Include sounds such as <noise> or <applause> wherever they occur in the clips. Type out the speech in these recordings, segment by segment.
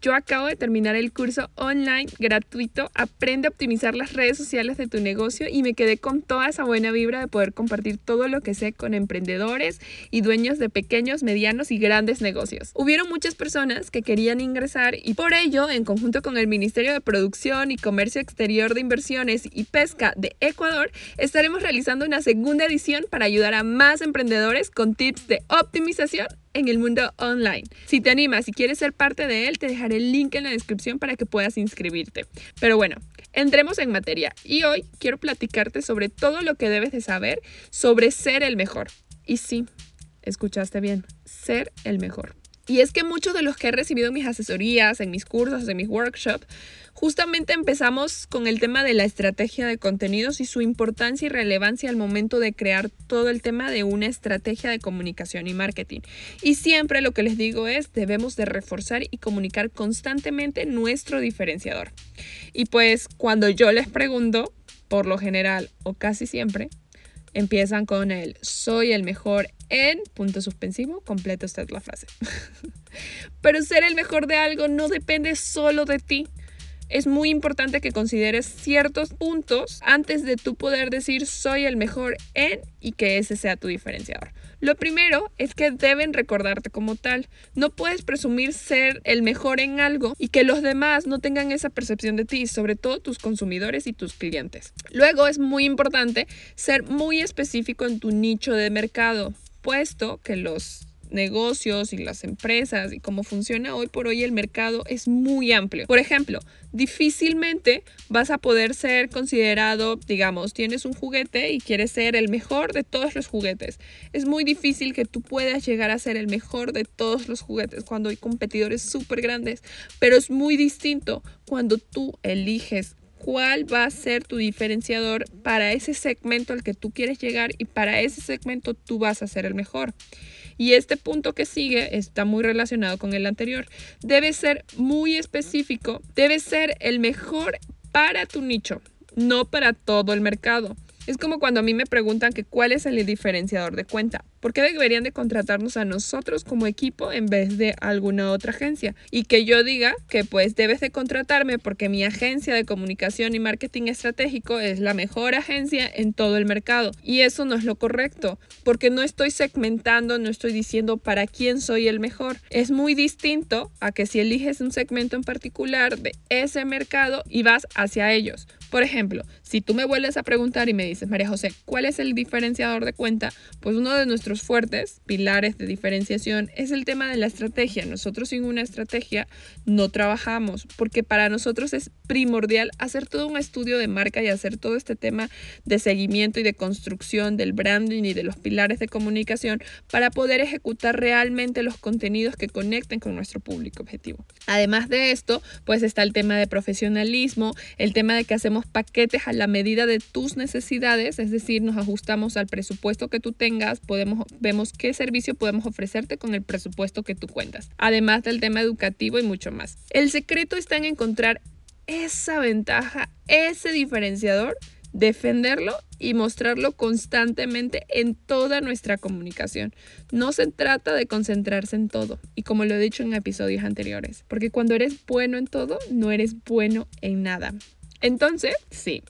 Yo acabo de terminar el curso online gratuito Aprende a optimizar las redes sociales de tu negocio y me quedé con toda esa buena vibra de poder compartir todo lo que sé con emprendedores y dueños de pequeños, medianos y grandes negocios. Hubieron muchas personas que querían ingresar y por ello, en conjunto con el Ministerio de Producción y Comercio Exterior de Inversiones y Pesca de Ecuador, estaremos realizando una segunda edición para ayudar a más emprendedores con tips de optimización en el mundo online. Si te animas y quieres ser parte de él, te dejaré el link en la descripción para que puedas inscribirte. Pero bueno, entremos en materia y hoy quiero platicarte sobre todo lo que debes de saber sobre ser el mejor. Y sí, escuchaste bien, ser el mejor. Y es que muchos de los que he recibido en mis asesorías, en mis cursos, en mis workshops, justamente empezamos con el tema de la estrategia de contenidos y su importancia y relevancia al momento de crear todo el tema de una estrategia de comunicación y marketing. Y siempre lo que les digo es, debemos de reforzar y comunicar constantemente nuestro diferenciador. Y pues cuando yo les pregunto, por lo general o casi siempre, empiezan con el soy el mejor en punto suspensivo, completa usted la frase. <laughs> Pero ser el mejor de algo no depende solo de ti. Es muy importante que consideres ciertos puntos antes de tú poder decir soy el mejor en y que ese sea tu diferenciador. Lo primero es que deben recordarte como tal. No puedes presumir ser el mejor en algo y que los demás no tengan esa percepción de ti, sobre todo tus consumidores y tus clientes. Luego es muy importante ser muy específico en tu nicho de mercado puesto que los negocios y las empresas y cómo funciona hoy por hoy el mercado es muy amplio. Por ejemplo, difícilmente vas a poder ser considerado, digamos, tienes un juguete y quieres ser el mejor de todos los juguetes. Es muy difícil que tú puedas llegar a ser el mejor de todos los juguetes cuando hay competidores súper grandes, pero es muy distinto cuando tú eliges cuál va a ser tu diferenciador para ese segmento al que tú quieres llegar y para ese segmento tú vas a ser el mejor. Y este punto que sigue está muy relacionado con el anterior. Debe ser muy específico, debe ser el mejor para tu nicho, no para todo el mercado. Es como cuando a mí me preguntan que cuál es el diferenciador de cuenta. ¿Por qué deberían de contratarnos a nosotros como equipo en vez de alguna otra agencia? Y que yo diga que pues debes de contratarme porque mi agencia de comunicación y marketing estratégico es la mejor agencia en todo el mercado. Y eso no es lo correcto, porque no estoy segmentando, no estoy diciendo para quién soy el mejor. Es muy distinto a que si eliges un segmento en particular de ese mercado y vas hacia ellos. Por ejemplo, si tú me vuelves a preguntar y me dices, María José, ¿cuál es el diferenciador de cuenta? Pues uno de nuestros fuertes pilares de diferenciación es el tema de la estrategia. Nosotros sin una estrategia no trabajamos porque para nosotros es primordial hacer todo un estudio de marca y hacer todo este tema de seguimiento y de construcción del branding y de los pilares de comunicación para poder ejecutar realmente los contenidos que conecten con nuestro público objetivo. Además de esto, pues está el tema de profesionalismo, el tema de que hacemos paquetes a la medida de tus necesidades, es decir, nos ajustamos al presupuesto que tú tengas, podemos vemos qué servicio podemos ofrecerte con el presupuesto que tú cuentas, además del tema educativo y mucho más. El secreto está en encontrar esa ventaja, ese diferenciador, defenderlo y mostrarlo constantemente en toda nuestra comunicación. No se trata de concentrarse en todo, y como lo he dicho en episodios anteriores, porque cuando eres bueno en todo, no eres bueno en nada. Entonces, sí,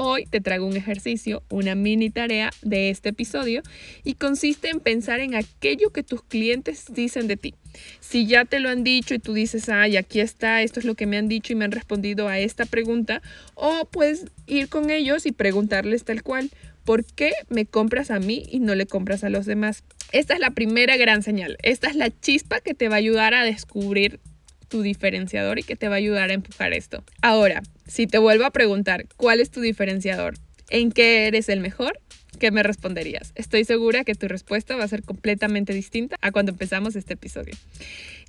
Hoy te traigo un ejercicio, una mini tarea de este episodio y consiste en pensar en aquello que tus clientes dicen de ti. Si ya te lo han dicho y tú dices, ay, aquí está, esto es lo que me han dicho y me han respondido a esta pregunta, o puedes ir con ellos y preguntarles tal cual, ¿por qué me compras a mí y no le compras a los demás? Esta es la primera gran señal, esta es la chispa que te va a ayudar a descubrir tu diferenciador y que te va a ayudar a empujar esto. Ahora, si te vuelvo a preguntar, ¿cuál es tu diferenciador? ¿En qué eres el mejor? ¿Qué me responderías? Estoy segura que tu respuesta va a ser completamente distinta a cuando empezamos este episodio.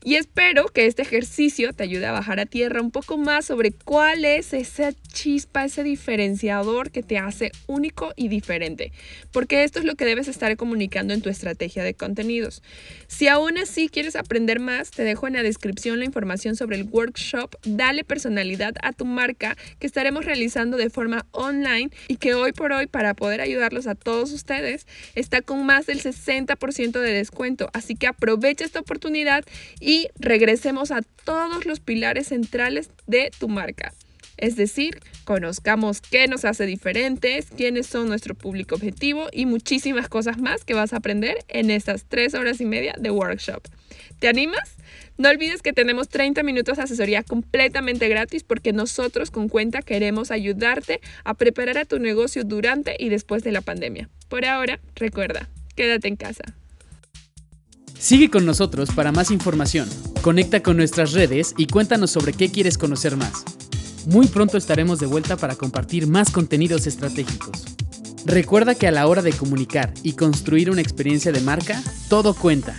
Y espero que este ejercicio te ayude a bajar a tierra un poco más sobre cuál es esa chispa, ese diferenciador que te hace único y diferente, porque esto es lo que debes estar comunicando en tu estrategia de contenidos. Si aún así quieres aprender más, te dejo en la descripción la información sobre el workshop Dale personalidad a tu marca que estaremos realizando de forma online y que hoy por hoy para poder ayudarlos a todos ustedes está con más del 60% de descuento, así que aprovecha esta oportunidad y regresemos a todos los pilares centrales de tu marca. Es decir, conozcamos qué nos hace diferentes, quiénes son nuestro público objetivo y muchísimas cosas más que vas a aprender en estas tres horas y media de workshop. ¿Te animas? No olvides que tenemos 30 minutos de asesoría completamente gratis porque nosotros con cuenta queremos ayudarte a preparar a tu negocio durante y después de la pandemia. Por ahora, recuerda, quédate en casa. Sigue con nosotros para más información. Conecta con nuestras redes y cuéntanos sobre qué quieres conocer más. Muy pronto estaremos de vuelta para compartir más contenidos estratégicos. Recuerda que a la hora de comunicar y construir una experiencia de marca, todo cuenta.